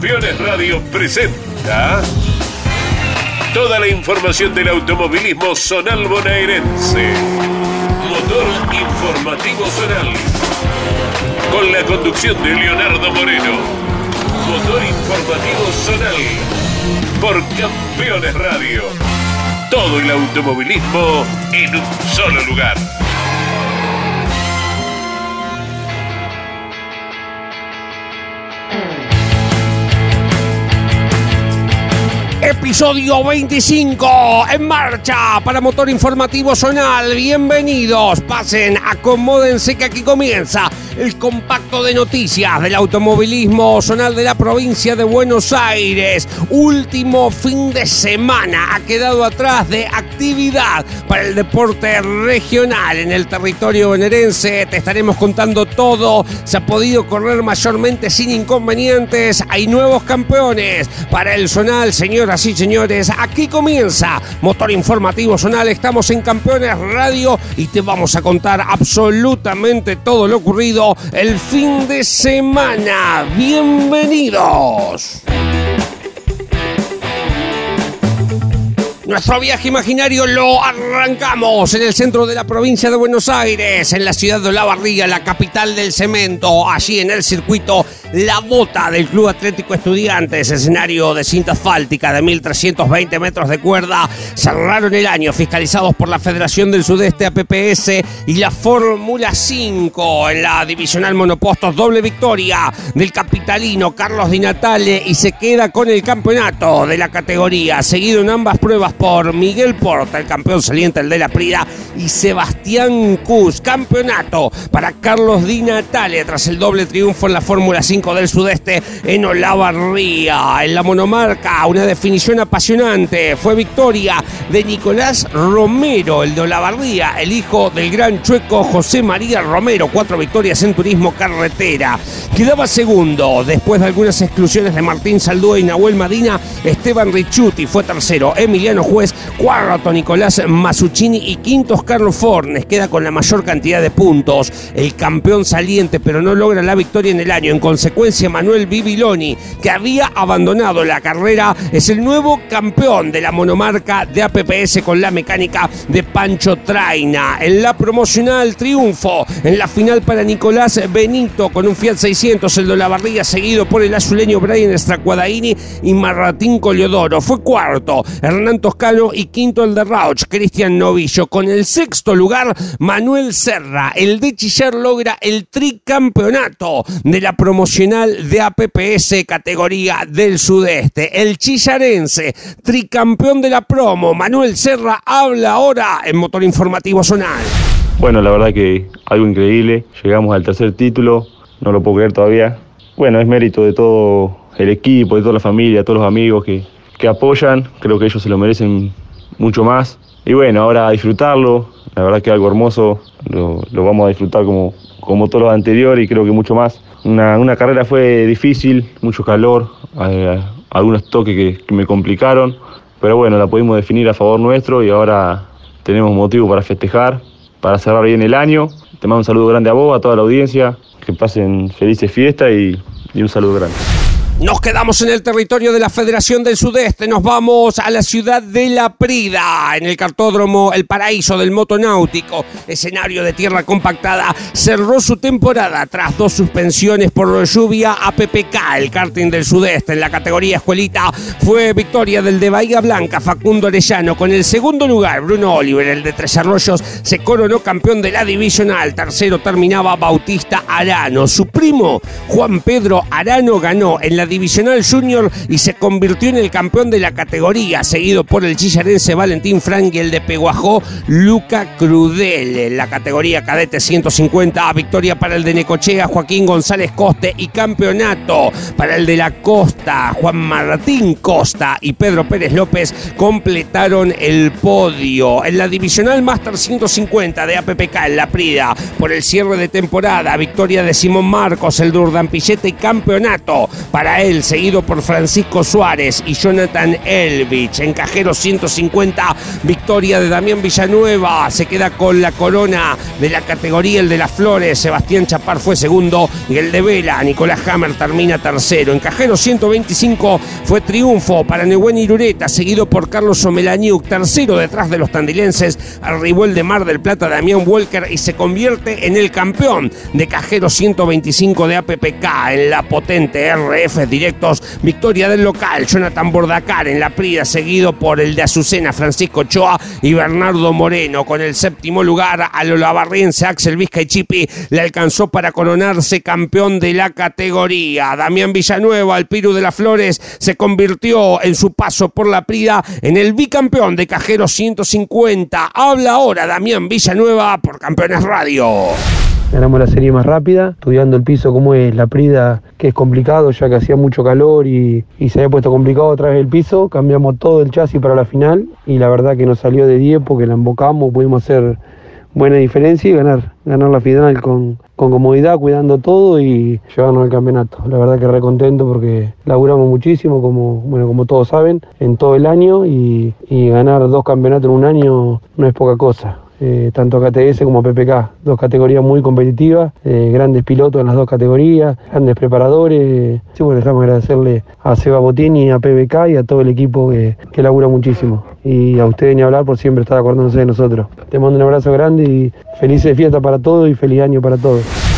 Campeones Radio presenta toda la información del automovilismo zonal bonaerense. Motor Informativo Zonal. Con la conducción de Leonardo Moreno. Motor Informativo Zonal. Por Campeones Radio. Todo el automovilismo en un solo lugar. Episodio 25 en marcha para Motor Informativo Zonal. Bienvenidos, pasen, acomódense que aquí comienza el compacto de noticias del automovilismo zonal de la provincia de Buenos Aires. Último fin de semana ha quedado atrás de actividad para el deporte regional en el territorio bonaerense. Te estaremos contando todo. Se ha podido correr mayormente sin inconvenientes. Hay nuevos campeones para el zonal, señoras y señores. Aquí comienza Motor Informativo Zonal. Estamos en Campeones Radio y te vamos a contar absolutamente todo lo ocurrido el fin de semana. Bienvenidos. Nuestro viaje imaginario lo arrancamos en el centro de la provincia de Buenos Aires, en la ciudad de Olavarría, la capital del cemento, allí en el circuito La Bota del Club Atlético Estudiantes, escenario de cinta asfáltica de 1320 metros de cuerda, cerraron el año fiscalizados por la Federación del Sudeste APPS y la Fórmula 5 en la divisional monopostos, doble victoria del capitalino Carlos Di Natale y se queda con el campeonato de la categoría, seguido en ambas pruebas por Miguel Porta, el campeón saliente, el de la Prida, y Sebastián Cus. Campeonato para Carlos Di Natale tras el doble triunfo en la Fórmula 5 del Sudeste en Olavarría. En la monomarca, una definición apasionante. Fue victoria de Nicolás Romero, el de Olavarría, el hijo del gran chueco José María Romero. Cuatro victorias en turismo carretera. Quedaba segundo, después de algunas exclusiones de Martín Saldúa y Nahuel Madina, Esteban Richuti fue tercero. Emiliano Juez, cuarto Nicolás Masuccini y quinto Carlos Fornes. Queda con la mayor cantidad de puntos. El campeón saliente, pero no logra la victoria en el año. En consecuencia, Manuel Bibiloni, que había abandonado la carrera, es el nuevo campeón de la monomarca de APPS con la mecánica de Pancho Traina. En la promocional, triunfo en la final para Nicolás Benito con un Fiat 600, el de la barriga seguido por el azuleño Brian Stracuadaini y Marratín Coliodoro. Fue cuarto Hernán Toscano y quinto el de Rauch, Cristian Novillo. Con el sexto lugar, Manuel Serra. El de Chillar logra el tricampeonato de la promocional de APPS categoría del sudeste. El chillarense, tricampeón de la promo, Manuel Serra, habla ahora en Motor Informativo Zonal. Bueno, la verdad que algo increíble. Llegamos al tercer título, no lo puedo creer todavía. Bueno, es mérito de todo el equipo, de toda la familia, de todos los amigos que, que apoyan. Creo que ellos se lo merecen mucho más. Y bueno, ahora disfrutarlo. La verdad que algo hermoso. Lo, lo vamos a disfrutar como, como todos los anteriores y creo que mucho más. Una, una carrera fue difícil, mucho calor, algunos toques que, que me complicaron. Pero bueno, la pudimos definir a favor nuestro y ahora tenemos motivo para festejar, para cerrar bien el año. Te mando un saludo grande a vos, a toda la audiencia. Que pasen felices fiestas y, y un saludo grande. Nos quedamos en el territorio de la Federación del Sudeste, nos vamos a la ciudad de La Prida, en el cartódromo El Paraíso del Motonáutico, escenario de tierra compactada, cerró su temporada tras dos suspensiones por lluvia a PPK, el karting del Sudeste, en la categoría escuelita, fue victoria del de Bahía Blanca, Facundo Arellano, con el segundo lugar, Bruno Oliver, el de Tres Arroyos, se coronó campeón de la divisional, tercero terminaba Bautista Arano, su primo, Juan Pedro Arano, ganó en la Divisional Junior y se convirtió en el campeón de la categoría, seguido por el chillarense Valentín Frank y el de Peguajó, Luca Crudel. En la categoría cadete 150, victoria para el de Necochea, Joaquín González Coste y campeonato para el de la Costa, Juan Martín Costa y Pedro Pérez López completaron el podio. En la Divisional Master 150 de APPK en La Prida, por el cierre de temporada, victoria de Simón Marcos, el Durdan Pillete y campeonato para Seguido por Francisco Suárez y Jonathan Elvich. En cajero 150, victoria de Damián Villanueva. Se queda con la corona de la categoría, el de las flores. Sebastián Chapar fue segundo y el de Vela, Nicolás Hammer, termina tercero. En cajero 125 fue triunfo para Neuwen Irureta, seguido por Carlos Omelaniuk, tercero detrás de los tandilenses. Arribó el de Mar del Plata, Damián Walker, y se convierte en el campeón de cajero 125 de APPK en la potente RF Directos. Victoria del local, Jonathan Bordacar en la Prida, seguido por el de Azucena, Francisco Choa y Bernardo Moreno. Con el séptimo lugar, a lo lavarriense Axel Vizca y Chipi le alcanzó para coronarse campeón de la categoría. Damián Villanueva, el Piru de las Flores, se convirtió en su paso por la Prida en el bicampeón de cajero 150. Habla ahora Damián Villanueva por Campeones Radio. Ganamos la serie más rápida, estudiando el piso como es la prida, que es complicado ya que hacía mucho calor y, se había puesto complicado otra vez el piso. Cambiamos todo el chasis para la final y la verdad que nos salió de 10 porque la embocamos, pudimos hacer buena diferencia y ganar, ganar la final con, comodidad, cuidando todo y llevarnos al campeonato. La verdad que re contento porque laburamos muchísimo, como, bueno, como todos saben, en todo el año y, y ganar dos campeonatos en un año no es poca cosa. Eh, tanto KTS como PPK, dos categorías muy competitivas, eh, grandes pilotos en las dos categorías, grandes preparadores. Sí, bueno, dejamos agradecerle a Seba Botini, a PBK y a todo el equipo que, que labura muchísimo. Y a ustedes ni hablar por siempre estar acordándose de nosotros. Te mando un abrazo grande y felices fiestas para todos y feliz año para todos.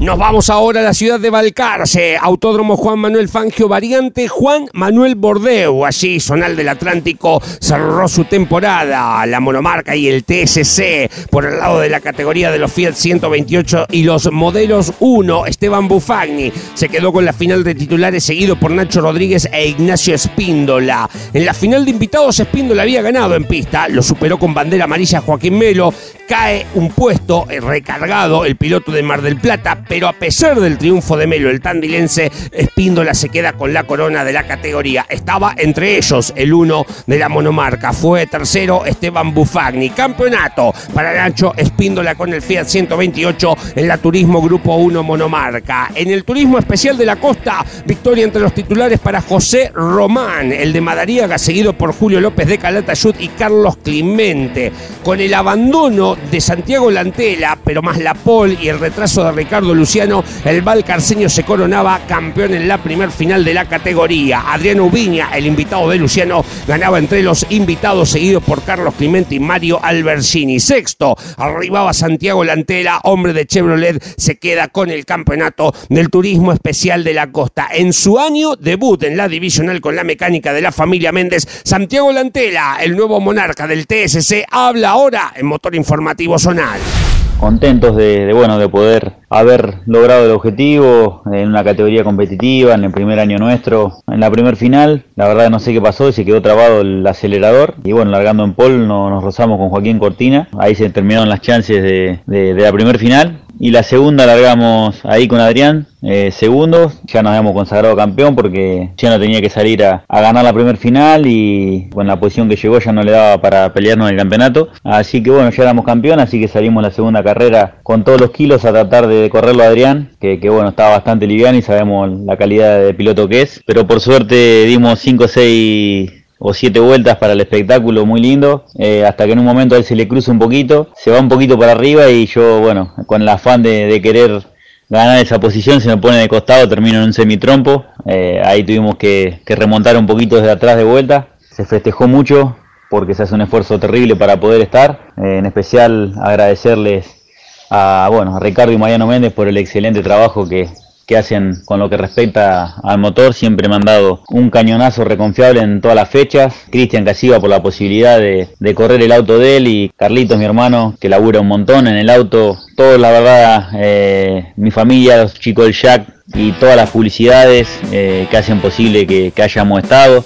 Nos vamos ahora a la ciudad de Balcarce, Autódromo Juan Manuel Fangio, variante Juan Manuel Bordeu. Allí, Zonal del Atlántico cerró su temporada. La monomarca y el TSC por el lado de la categoría de los Fiat 128 y los modelos 1. Esteban Bufagni se quedó con la final de titulares, seguido por Nacho Rodríguez e Ignacio Espíndola. En la final de invitados, Espíndola había ganado en pista, lo superó con bandera amarilla Joaquín Melo. Cae un puesto recargado el piloto de Mar del Plata pero a pesar del triunfo de Melo, el tandilense, Espíndola se queda con la corona de la categoría. Estaba entre ellos el uno de la monomarca. Fue tercero Esteban Bufagni. Campeonato para Nacho Espíndola con el Fiat 128 en la Turismo Grupo 1 monomarca. En el Turismo Especial de la Costa, victoria entre los titulares para José Román, el de Madariaga, seguido por Julio López de Calatayud y Carlos Clemente. Con el abandono de Santiago Lantela, pero más la Pol y el retraso de Ricardo Luciano, el Valcarceño se coronaba campeón en la primer final de la categoría. Adriano Ubiña, el invitado de Luciano, ganaba entre los invitados, seguido por Carlos Clemente y Mario Albercini. Sexto, arribaba Santiago Lantela, hombre de Chevrolet, se queda con el campeonato del turismo especial de la costa. En su año debut en la divisional con la mecánica de la familia Méndez, Santiago Lantela, el nuevo monarca del TSC, habla ahora en Motor Contentos de, bueno de poder haber logrado el objetivo en una categoría competitiva en el primer año nuestro en la primer final. La verdad no sé qué pasó se quedó trabado el acelerador. Y bueno largando en pole nos rozamos con Joaquín Cortina. Ahí se terminaron las chances de, de la primer final y la segunda largamos ahí con Adrián, eh, segundos. Ya nos habíamos consagrado campeón porque ya no tenía que salir a, ganar la primer final y con la posición que llegó ya no le daba para pelearnos en el campeonato. Así que bueno, ya éramos campeón, así que salimos la segunda carrera con todos los kilos a tratar de correrlo a Adrián, que, que bueno, estaba bastante liviano y sabemos la calidad de piloto que es. Pero por suerte dimos 5 o 6 o siete vueltas para el espectáculo, muy lindo, eh, hasta que en un momento a él se le cruza un poquito, se va un poquito para arriba y yo, bueno, con el afán de, querer ganar esa posición, se me pone de costado, termino en un semitrompo, eh, ahí tuvimos que, remontar un poquito desde atrás de vuelta, se festejó mucho porque se hace un esfuerzo terrible para poder estar, eh, en especial agradecerles a, bueno, a Ricardo y Mariano Méndez por el excelente trabajo que, que hacen con lo que respecta al motor. Siempre me han dado un cañonazo reconfiable en todas las fechas. Cristian Casiva por la posibilidad de, correr el auto de él y Carlitos, mi hermano, que labura un montón en el auto. Todo, la verdad, eh, mi familia, los chicos del Jack y todas las publicidades eh, que hacen posible que hayamos estado.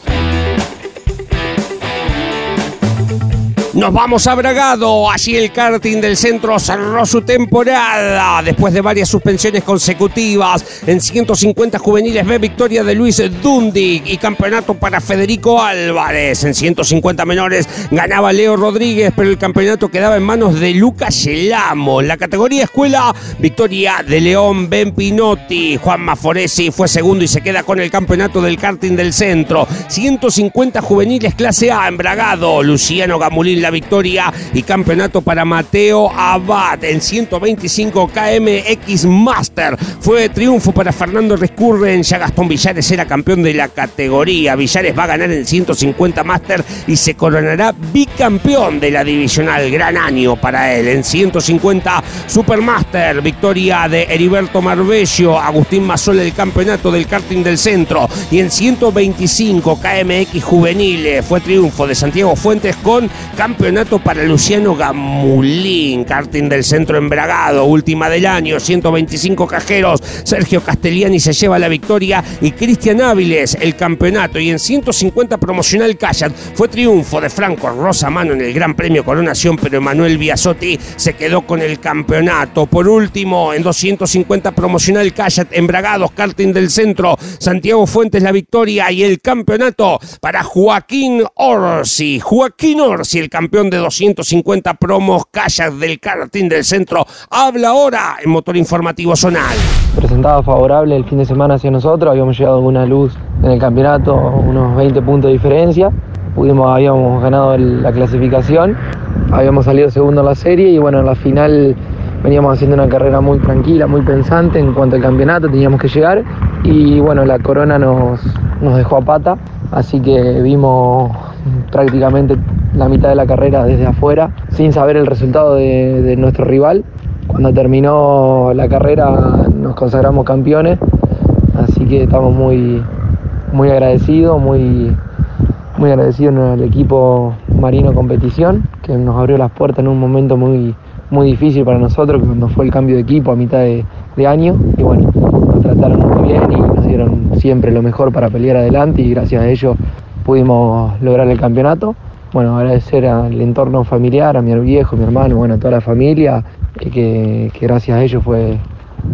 Nos vamos a Bragado. Allí el karting del centro cerró su temporada después de varias suspensiones consecutivas. En 150 juveniles ve victoria de Luis Dundig y campeonato para Federico Álvarez. En 150 menores ganaba Leo Rodríguez, pero el campeonato quedaba en manos de Lucas Yelamo. En la categoría escuela, victoria de León Ben Pinotti. Juan Maforesi fue segundo y se queda con el campeonato del karting del centro. 150 juveniles clase A en Bragado. Luciano Gamulín la victoria y campeonato para Mateo Abad en 125 KMX Master. Fue triunfo para Fernando Rescurren, ya Gastón Villares era campeón de la categoría. Villares va a ganar en 150 Master y se coronará bicampeón de la divisional. Gran año para él. En 150 Supermaster, victoria de Heriberto Marbello, Agustín Mazol el campeonato del karting del centro. Y en 125 KMX juveniles fue triunfo de Santiago Fuentes con campeonato para Luciano Gamulín, karting del centro embragado, última del año, 125 cajeros. Sergio Castellani se lleva la victoria y Cristian Áviles el campeonato. Y en 150 promocional Cayat fue triunfo de Franco Rosa Mano en el Gran Premio Coronación, pero Emanuel Biasotti se quedó con el campeonato. Por último, en 250 promocional Cayat embragados, karting del centro, Santiago Fuentes la victoria y el campeonato para Joaquín Orsi. Joaquín Orsi, el campeón de 250 promos Kayak del karting del centro, habla ahora en Motor Informativo Zonal. Presentado favorable el fin de semana hacia nosotros, habíamos llegado a una luz en el campeonato, unos 20 puntos de diferencia. Pudimos, habíamos ganado la clasificación, habíamos salido segundo en la serie y bueno, en la final veníamos haciendo una carrera muy tranquila, muy pensante en cuanto al campeonato, teníamos que llegar y bueno, la corona nos, nos dejó a pata, así que vimos prácticamente la mitad de la carrera desde afuera, sin saber el resultado de, nuestro rival. Cuando terminó la carrera nos consagramos campeones, así que estamos muy, muy agradecidos, muy, muy agradecidos al equipo Marino Competición, que nos abrió las puertas en un momento muy, muy difícil para nosotros, cuando fue el cambio de equipo a mitad de, año. Y bueno, nos trataron muy bien y nos dieron siempre lo mejor para pelear adelante y gracias a ellos pudimos lograr el campeonato. Bueno, agradecer al entorno familiar, a mi viejo, mi hermano, bueno, a toda la familia, que, que gracias a ellos fue,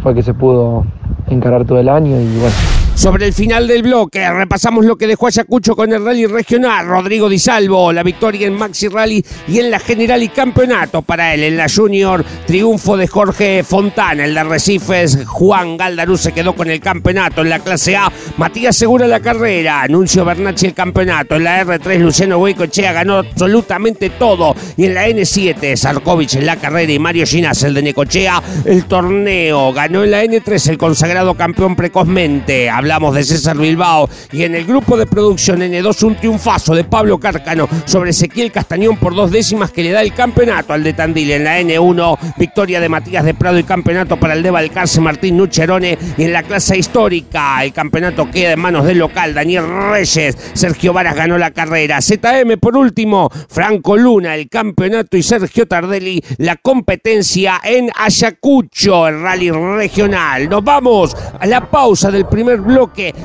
fue que se pudo encarar todo el año y bueno, sobre el final del bloque, repasamos lo que dejó Ayacucho con el rally regional. Rodrigo Di Salvo, la victoria en Maxi Rally y en la General y Campeonato para él. En la Junior, triunfo de Jorge Fontana. El de Recifes, Juan Galdarú se quedó con el campeonato. En la clase A, Matías Segura la carrera. Anuncio Bernacci el campeonato. En la R3, Luciano Huecochea ganó absolutamente todo. Y en la N7, Sarkovic en la carrera y Mario Ginas, el de Necochea, el torneo. Ganó en la N3 el consagrado campeón precozmente hablamos de César Bilbao. Y en el grupo de producción N2, un triunfazo de Pablo Cárcano sobre Ezequiel Castañón por dos décimas que le da el campeonato al de Tandil. En la N1, victoria de Matías de Prado y campeonato para el de Valcarce Martín Nucherone. Y en la clase histórica, el campeonato queda en manos del local Daniel Reyes. Sergio Varas ganó la carrera. ZM por último, Franco Luna, el campeonato y Sergio Tardelli, la competencia en Ayacucho, el rally regional. Nos vamos a la pausa del primer bloque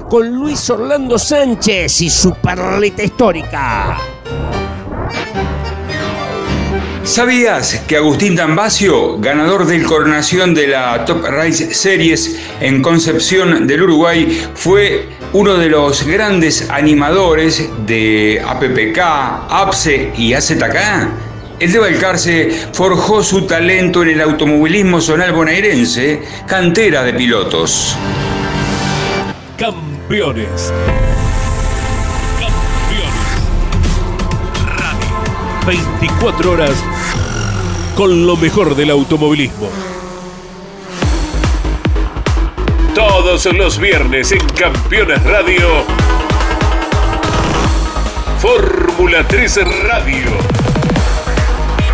con Luis Orlando Sánchez y su perlita histórica. ¿Sabías que Agustín Dambacio, ganador del coronación de la Top Race Series en Concepción del Uruguay, fue uno de los grandes animadores de APPK, APSE y AZK? El de Balcarce forjó su talento en el automovilismo zonal bonaerense, cantera de pilotos. Campeones. Campeones. Radio. 24 horas con lo mejor del automovilismo. Todos los viernes en Campeones Radio. Fórmula 3 Radio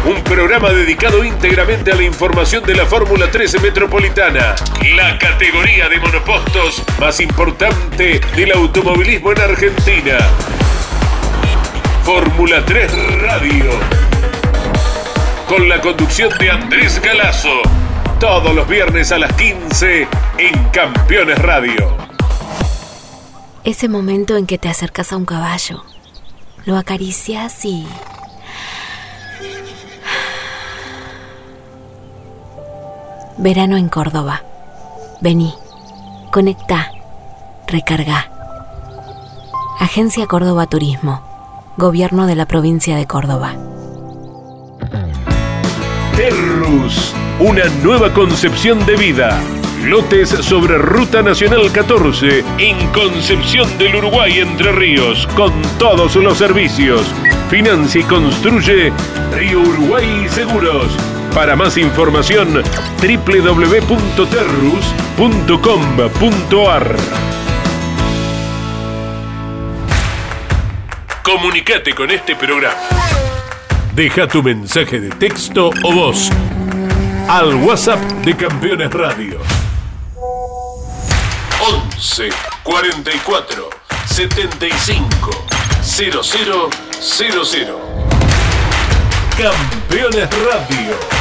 un programa dedicado íntegramente a la información de la Fórmula 13 Metropolitana, la categoría de monopostos más importante del automovilismo en Argentina. Fórmula 3 Radio. Con la conducción de Andrés Galazo. Todos los viernes a las 15 en Campeones Radio. Ese momento en que te acercas a un caballo, lo acaricias y Verano en Córdoba. Vení, conecta, recarga. Agencia Córdoba Turismo. Gobierno de la provincia de Córdoba. Terrus, una nueva concepción de vida. Lotes sobre Ruta Nacional 14 en Concepción del Uruguay Entre Ríos, con todos los servicios. Financia y construye Río Uruguay Seguros. Para más información, www.terrus.com.ar. Comunicate con este programa. Deja tu mensaje de texto o voz al WhatsApp de Campeones Radio. 11 44 75 0000. Campeones Radio.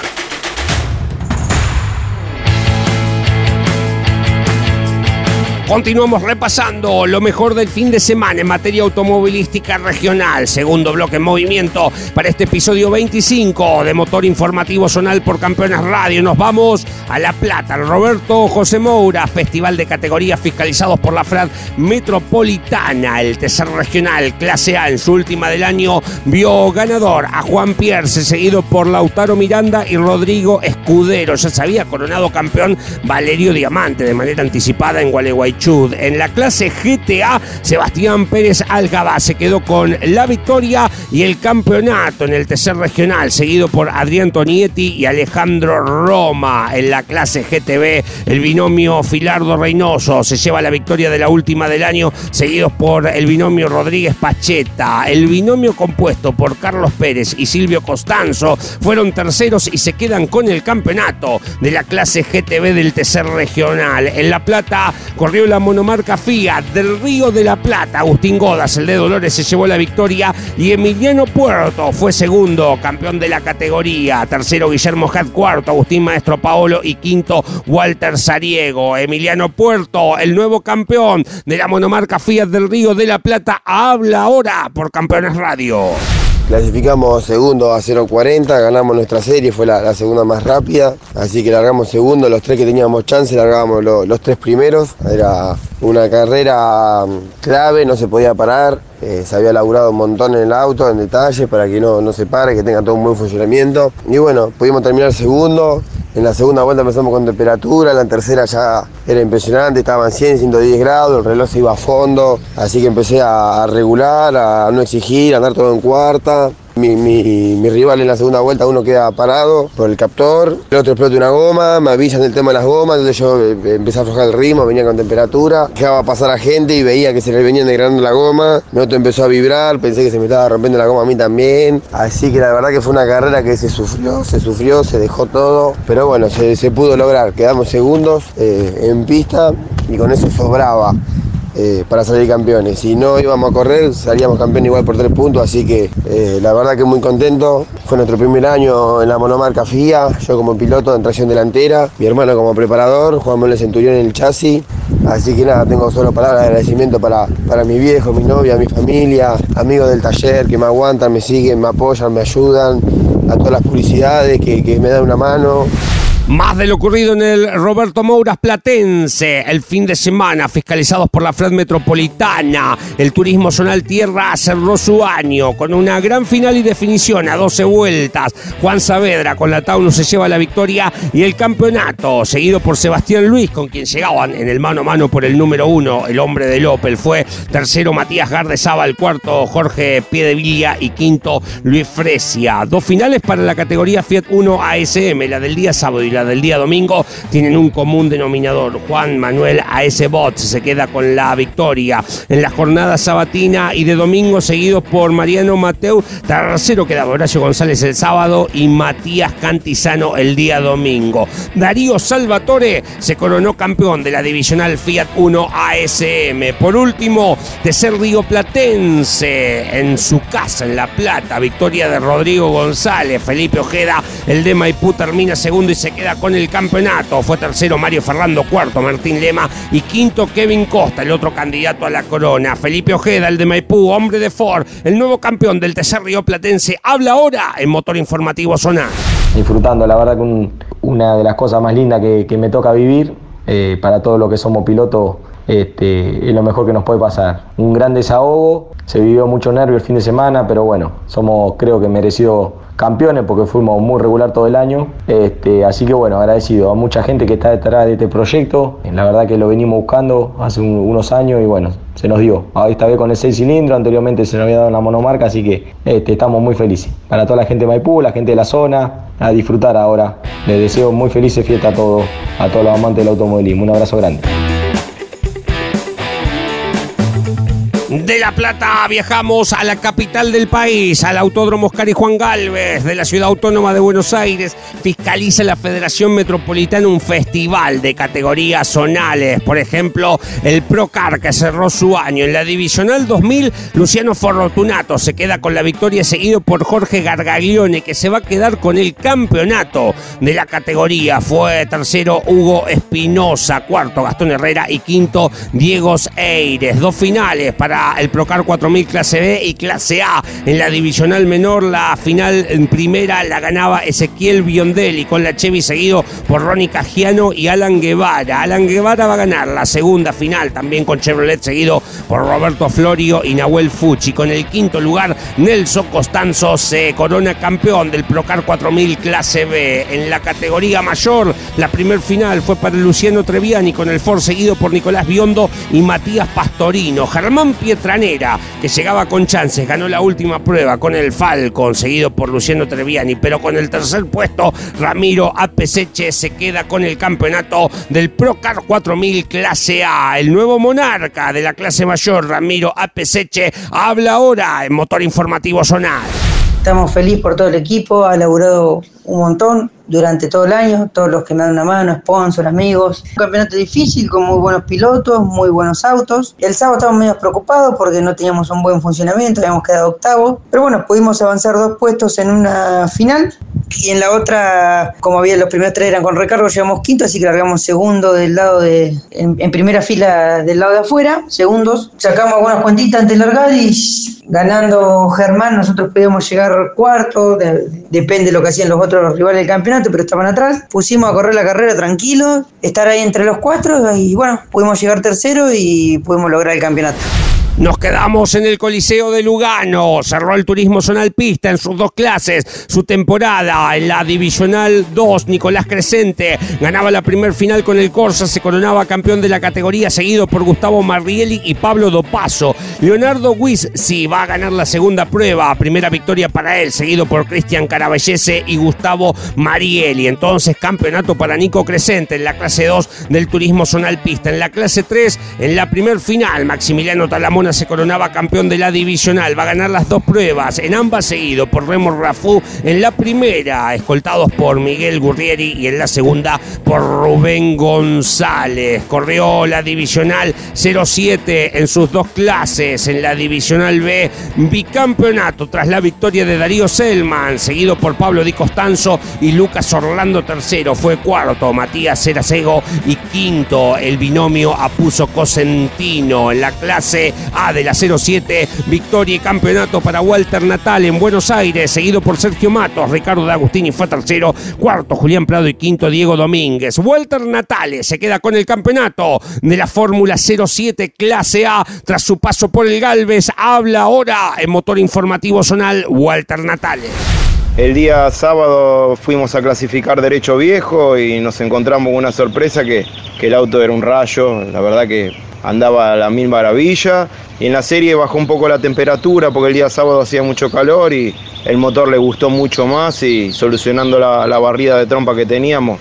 Continuamos repasando lo mejor del fin de semana en materia automovilística regional. Segundo bloque en movimiento para este episodio 25 de Motor Informativo Zonal por Campeones Radio. Nos vamos a La Plata, Roberto José Moura, festival de categorías fiscalizados por la FRAD Metropolitana. El tercer regional, clase A, en su última del año, vio ganador a Juan Pierce, seguido por Lautaro Miranda y Rodrigo Escudero. Ya se había coronado campeón Valerio Diamante de manera anticipada en Gualeguaychú. En la clase GTA, Sebastián Pérez Algaba se quedó con la victoria y el campeonato en el tercer regional, seguido por Adrián Tonietti y Alejandro Roma. En la clase GTB, el binomio Filardo Reynoso se lleva la victoria de la última del año, seguidos por el binomio Rodríguez Pacheta. El binomio compuesto por Carlos Pérez y Silvio Costanzo fueron terceros y se quedan con el campeonato de la clase GTB del tercer regional. En La Plata corrió la monomarca Fiat del Río de la Plata. Agustín Godas, el de Dolores, se llevó la victoria y Emiliano Puerto fue segundo, campeón de la categoría. Tercero, Guillermo Head, cuarto, Agustín Maestro Paolo y quinto, Walter Sariego. Emiliano Puerto, el nuevo campeón de la monomarca Fiat del Río de la Plata, habla ahora por Campeones Radio. Clasificamos segundo a 0.40, ganamos nuestra serie, fue la, segunda más rápida, así que largamos segundo, los tres que teníamos chance, largábamos lo, los tres primeros. Era una carrera clave, no se podía parar, eh, se había laburado un montón en el auto, en detalle, para que no, no se pare, que tenga todo un buen funcionamiento. Y bueno, pudimos terminar segundo, en la segunda vuelta empezamos con temperatura, en la tercera ya era impresionante, estaban 100, 110 grados, el reloj se iba a fondo, así que empecé a, a regular, a no exigir, a andar todo en cuarta. Mi, mi, rival en la segunda vuelta, uno queda parado por el captor, el otro explota una goma, me avisan del tema de las gomas, entonces yo eh, empecé a aflojar el ritmo, venía con temperatura, dejaba pasar a gente y veía que se le venían degradando la goma, mi otro empezó a vibrar, pensé que se me estaba rompiendo la goma a mí también, así que la verdad que fue una carrera que se sufrió, se sufrió, se dejó todo, pero bueno, se, se pudo lograr, quedamos segundos eh, en pista y con eso sobraba. Eh, para salir campeones. Si no íbamos a correr, salíamos campeón igual por tres puntos, así que eh, la verdad que muy contento. Fue nuestro primer año en la monomarca FIA, yo como piloto en tracción delantera, mi hermano como preparador, Juan Manuel Centurión en el chasis. Así que nada, tengo solo palabras de agradecimiento para, para mi viejo, mi novia, mi familia, amigos del taller que me aguantan, me siguen, me apoyan, me ayudan, a todas las publicidades que, que me dan una mano. Más de lo ocurrido en el Roberto Mouras Platense el fin de semana, fiscalizados por la FRED Metropolitana. El Turismo Zonal Tierra cerró su año con una gran final y definición a 12 vueltas. Juan Saavedra con la Taunus se lleva la victoria y el campeonato, seguido por Sebastián Luis, con quien llegaban en el mano a mano por el número uno, el hombre del Opel. Fue tercero Matías Gardezaba, el cuarto Jorge Piedevilla y quinto Luis Fresia. Dos finales para la categoría Fiat 1 ASM, la del día sábado y la del día domingo tienen un común denominador. Juan Manuel A.S. Bot se queda con la victoria en la jornada sabatina y de domingo seguidos por Mariano Mateu. Tercero queda Horacio González el sábado y Matías Cantizano el día domingo. Darío Salvatore se coronó campeón de la divisional Fiat 1 ASM. Por último, de ser Río Platense en su casa en La Plata. Victoria de Rodrigo González. Felipe Ojeda, el de Maipú termina segundo y se queda con el campeonato. Fue tercero Mario Fernando, cuarto Martín Lema y quinto Kevin Costa, el otro candidato a la corona. Felipe Ojeda, el de Maipú, hombre de Ford, el nuevo campeón del tercer Río Platense, habla ahora en Motor Informativo Sonar. Disfrutando, la verdad que una de las cosas más lindas que, me toca vivir eh, para todos los que somos pilotos este, es lo mejor que nos puede pasar. Un gran desahogo, se vivió mucho nervio el fin de semana, pero bueno, somos creo que merecidos campeones porque fuimos muy regular todo el año. Este, así que bueno, agradecido a mucha gente que está detrás de este proyecto. La verdad que lo venimos buscando hace unos años y bueno, se nos dio. Esta vez con el 6 cilindros, anteriormente se nos había dado la monomarca, así que este, estamos muy felices. Para toda la gente de Maipú, la gente de la zona, a disfrutar ahora. Les deseo muy felices fiestas a todos, a todos los amantes del automovilismo. Un abrazo grande. De La Plata viajamos a la capital del país, al Autódromo Oscar y Juan Galvez de la Ciudad Autónoma de Buenos Aires. Fiscaliza la Federación Metropolitana un festival de categorías zonales. Por ejemplo, el Procar que cerró su año. En la Divisional 2000, Luciano Fortunato se queda con la victoria seguido por Jorge Gargaglione que se va a quedar con el campeonato de la categoría. Fue tercero Hugo Espinosa, cuarto Gastón Herrera y quinto Diego Eires. Dos finales para el Procar 4000 clase B y clase A. En la divisional menor, la final en primera la ganaba Ezequiel Biondelli con la Chevy seguido por Ronnie Cagiano y Alan Guevara. Alan Guevara va a ganar la segunda final también con Chevrolet seguido por Roberto Florio y Nahuel Fucci. Con el quinto lugar, Nelson Costanzo se corona campeón del Procar 4000 clase B. En la categoría mayor, la primer final fue para Luciano Treviani con el Ford seguido por Nicolás Biondo y Matías Pastorino. Germán Pietranera, que llegaba con chances, ganó la última prueba con el Falcon, seguido por Luciano Treviani, pero con el tercer puesto, Ramiro Apeseche se queda con el campeonato del Procar 4000 clase A. El nuevo monarca de la clase mayor, Ramiro Apeseche, habla ahora en Motor Informativo Zonal. Estamos felices por todo el equipo, ha laburado un montón durante todo el año, todos los que me dan una mano, sponsors, amigos. Un campeonato difícil con muy buenos pilotos, muy buenos autos. El sábado estábamos medio preocupados porque no teníamos un buen funcionamiento, habíamos quedado octavo, pero bueno, pudimos avanzar dos puestos en una final y en la otra, como había los primeros tres eran con recargo, llegamos quinto, así que largamos segundo del lado de, en, primera fila del lado de afuera, segundos. Sacamos algunas cuentitas antes de largar y ganando Germán, nosotros pudimos llegar cuarto, depende de lo que hacían los otros rivales del campeonato, pero estaban atrás. Pusimos a correr la carrera tranquilo, estar ahí entre los cuatro y bueno, pudimos llegar tercero y pudimos lograr el campeonato. Nos quedamos en el Coliseo de Lugano. Cerró el turismo zonal pista en sus dos clases. Su temporada en la Divisional 2, Nicolás Crescente ganaba la primer final con el Corsa. Se coronaba campeón de la categoría, seguido por Gustavo Marrielli y Pablo Dopaso. Leonardo Wiss sí va a ganar la segunda prueba. Primera victoria para él, seguido por Cristian Carabellese y Gustavo Marielli. Entonces, campeonato para Nico Crescente en la clase 2 del turismo zonal pista. En la clase 3, en la primer final, Maximiliano Se coronaba campeón de la divisional. Va a ganar las dos pruebas, en ambas seguido por Remo Rafú. En la primera, escoltados por Miguel Gurrieri y en la segunda por Rubén González. Corrió la divisional 07 en sus dos clases. En la divisional B, bicampeonato tras la victoria de Darío Selman, seguido por Pablo Di Costanzo y Lucas Orlando tercero. Fue cuarto Matías Ceracego y quinto el binomio Apuso Cosentino. En la clase a de la 07. Victoria y campeonato para Walter Natal en Buenos Aires, seguido por Sergio Matos. Ricardo de Agustini fue tercero. Cuarto, Julián Prado y quinto, Diego Domínguez. Walter Natale se queda con el campeonato de la Fórmula 07 Clase A tras su paso por el Galvez. Habla ahora en motor informativo zonal Walter Natale. El día sábado fuimos a clasificar derecho viejo y nos encontramos con una sorpresa que, que el auto era un rayo. La verdad que andaba a la mil maravilla. Y en la serie bajó un poco la temperatura porque el día sábado hacía mucho calor y el motor le gustó mucho más y solucionando la, barrida de trompa que teníamos,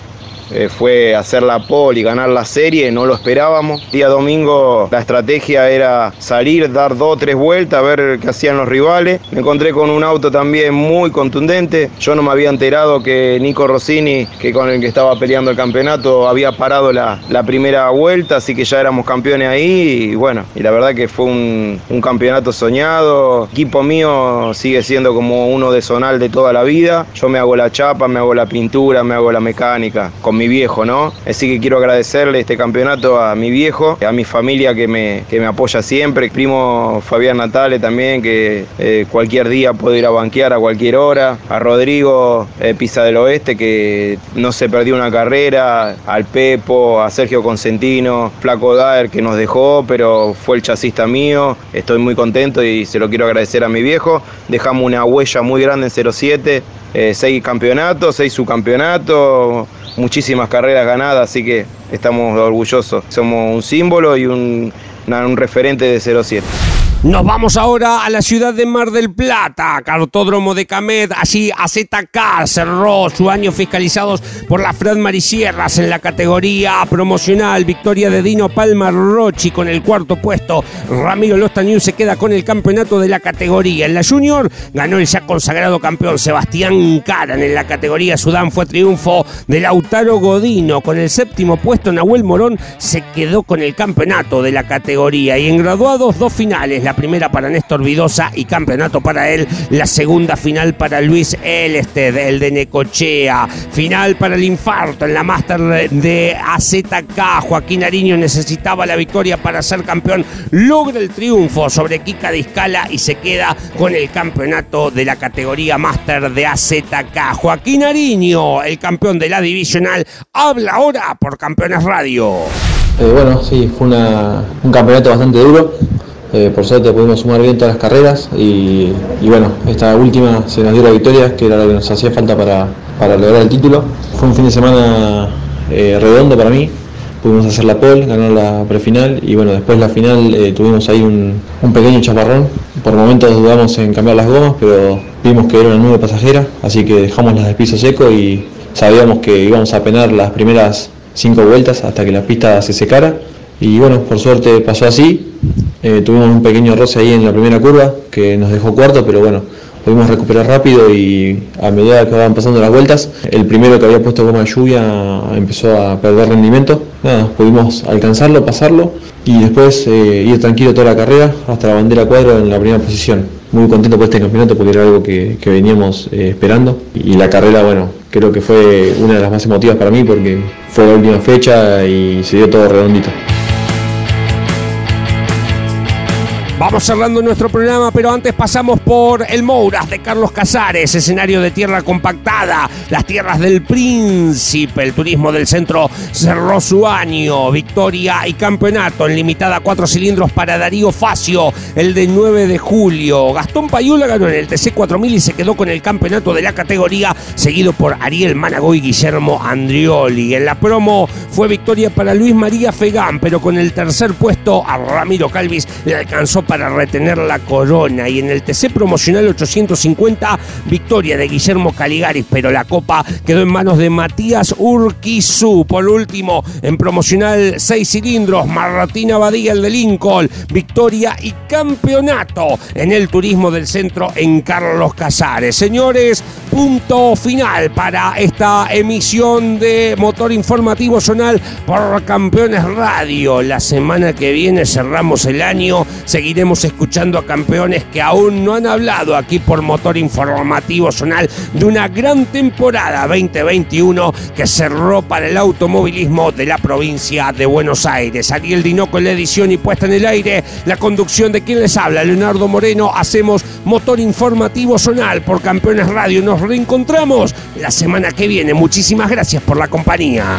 eh, fue hacer la pole y ganar la serie, no lo esperábamos. Día domingo la estrategia era salir, dar dos o tres vueltas, a ver qué hacían los rivales. Me encontré con un auto también muy contundente. Yo no me había enterado que Nico Rossini, que con el que estaba peleando el campeonato, había parado la, la primera vuelta, así que ya éramos campeones ahí. Y bueno, y la verdad que fue un, un campeonato soñado. El equipo mío sigue siendo como uno de zonal de toda la vida. Yo me hago la chapa, me hago la pintura, me hago la mecánica mi viejo, ¿no? Así que quiero agradecerle este campeonato a mi viejo, a mi familia que me, que me apoya siempre. Primo Fabián Natale también, que eh, cualquier día puedo ir a banquear a cualquier hora. A Rodrigo eh, Pisa del Oeste, que no se perdió una carrera. Al Pepo, a Sergio Consentino, Flaco Daer, que nos dejó, pero fue el chasista mío. Estoy muy contento y se lo quiero agradecer a mi viejo. Dejamos una huella muy grande en 07. Eh, seis campeonatos, seis subcampeonatos, muchísimas carreras ganadas, así que estamos orgullosos. Somos un símbolo y un, un referente de 07. Nos vamos ahora a la ciudad de Mar del Plata, Cartódromo de Camet. Allí AZK cerró su año fiscalizados por la Fred Marisierras en la categoría promocional. Victoria de Dino Palma Rochi con el cuarto puesto. Ramiro Lostañú se queda con el campeonato de la categoría. En la Junior ganó el ya consagrado campeón Sebastián Caran. En la categoría Sudán fue triunfo de Lautaro Godino. Con el séptimo puesto, Nahuel Morón se quedó con el campeonato de la categoría. Y en graduados, dos finales. La primera para Néstor Vidosa y campeonato para él. La segunda final para Luis Elested, el de Necochea. Final para el infarto en la Master de AZK. Joaquín Ariño necesitaba la victoria para ser campeón. Logra el triunfo sobre Kika Discala y se queda con el campeonato de la categoría Master de AZK. Joaquín Ariño, el campeón de la divisional, habla ahora por Campeones Radio. Eh, bueno, sí, fue un campeonato bastante duro. Eh, por suerte pudimos sumar bien todas las carreras y, bueno, esta última se nos dio la victoria, que era lo que nos hacía falta para, para lograr el título. Fue un fin de semana eh, redondo para mí. Pudimos hacer la pole, ganar la prefinal y bueno, después la final eh, tuvimos ahí un, un pequeño chaparrón. Por momentos dudamos en cambiar las gomas, pero vimos que era una nube pasajera, así que dejamos las de piso seco y sabíamos que íbamos a penar las primeras cinco vueltas hasta que la pista se secara. Y bueno, por suerte pasó así. Eh, tuvimos un pequeño roce ahí en la primera curva que nos dejó cuarto, pero bueno, pudimos recuperar rápido y a medida que van pasando las vueltas, el primero que había puesto goma de lluvia empezó a perder rendimiento. Nada, pudimos alcanzarlo, pasarlo y después eh, ir tranquilo toda la carrera hasta la bandera cuadro en la primera posición. Muy contento por este campeonato porque era algo que, que veníamos eh, esperando y la carrera, bueno, creo que fue una de las más emotivas para mí porque fue la última fecha y se dio todo redondito. Vamos cerrando nuestro programa, pero antes pasamos por el Mouras de Carlos Casares, escenario de tierra compactada, las tierras del Príncipe. El turismo del centro cerró su año, victoria y campeonato en limitada cuatro cilindros para Darío Facio, el de 9 de julio. Gastón Payula ganó en el TC 4000 y se quedó con el campeonato de la categoría, seguido por Ariel Manago y Guillermo Andrioli. En la promo fue victoria para Luis María Fegán, pero con el tercer puesto a Ramiro Calvis le alcanzó para retener la corona. Y en el TC promocional 850, victoria de Guillermo Caligaris, pero la copa quedó en manos de Matías Urquizú. Por último, en promocional 6 cilindros, Marratina Badía, el de Lincoln, victoria y campeonato en el turismo del centro en Carlos Casares. Señores, punto final para esta emisión de Motor Informativo Zonal por Campeones Radio. La semana que viene cerramos el año, seguiremos escuchando a campeones que aún no han hablado aquí por Motor Informativo Zonal de una gran temporada 2021 que cerró para el automovilismo de la provincia de Buenos Aires. Ariel Dinoco en la edición y puesta en el aire, la conducción de quien les habla, Leonardo Moreno. Hacemos Motor Informativo Zonal por Campeones Radio. Nos reencontramos la semana que viene. Muchísimas gracias por la compañía.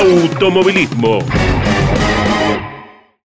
automovilismo.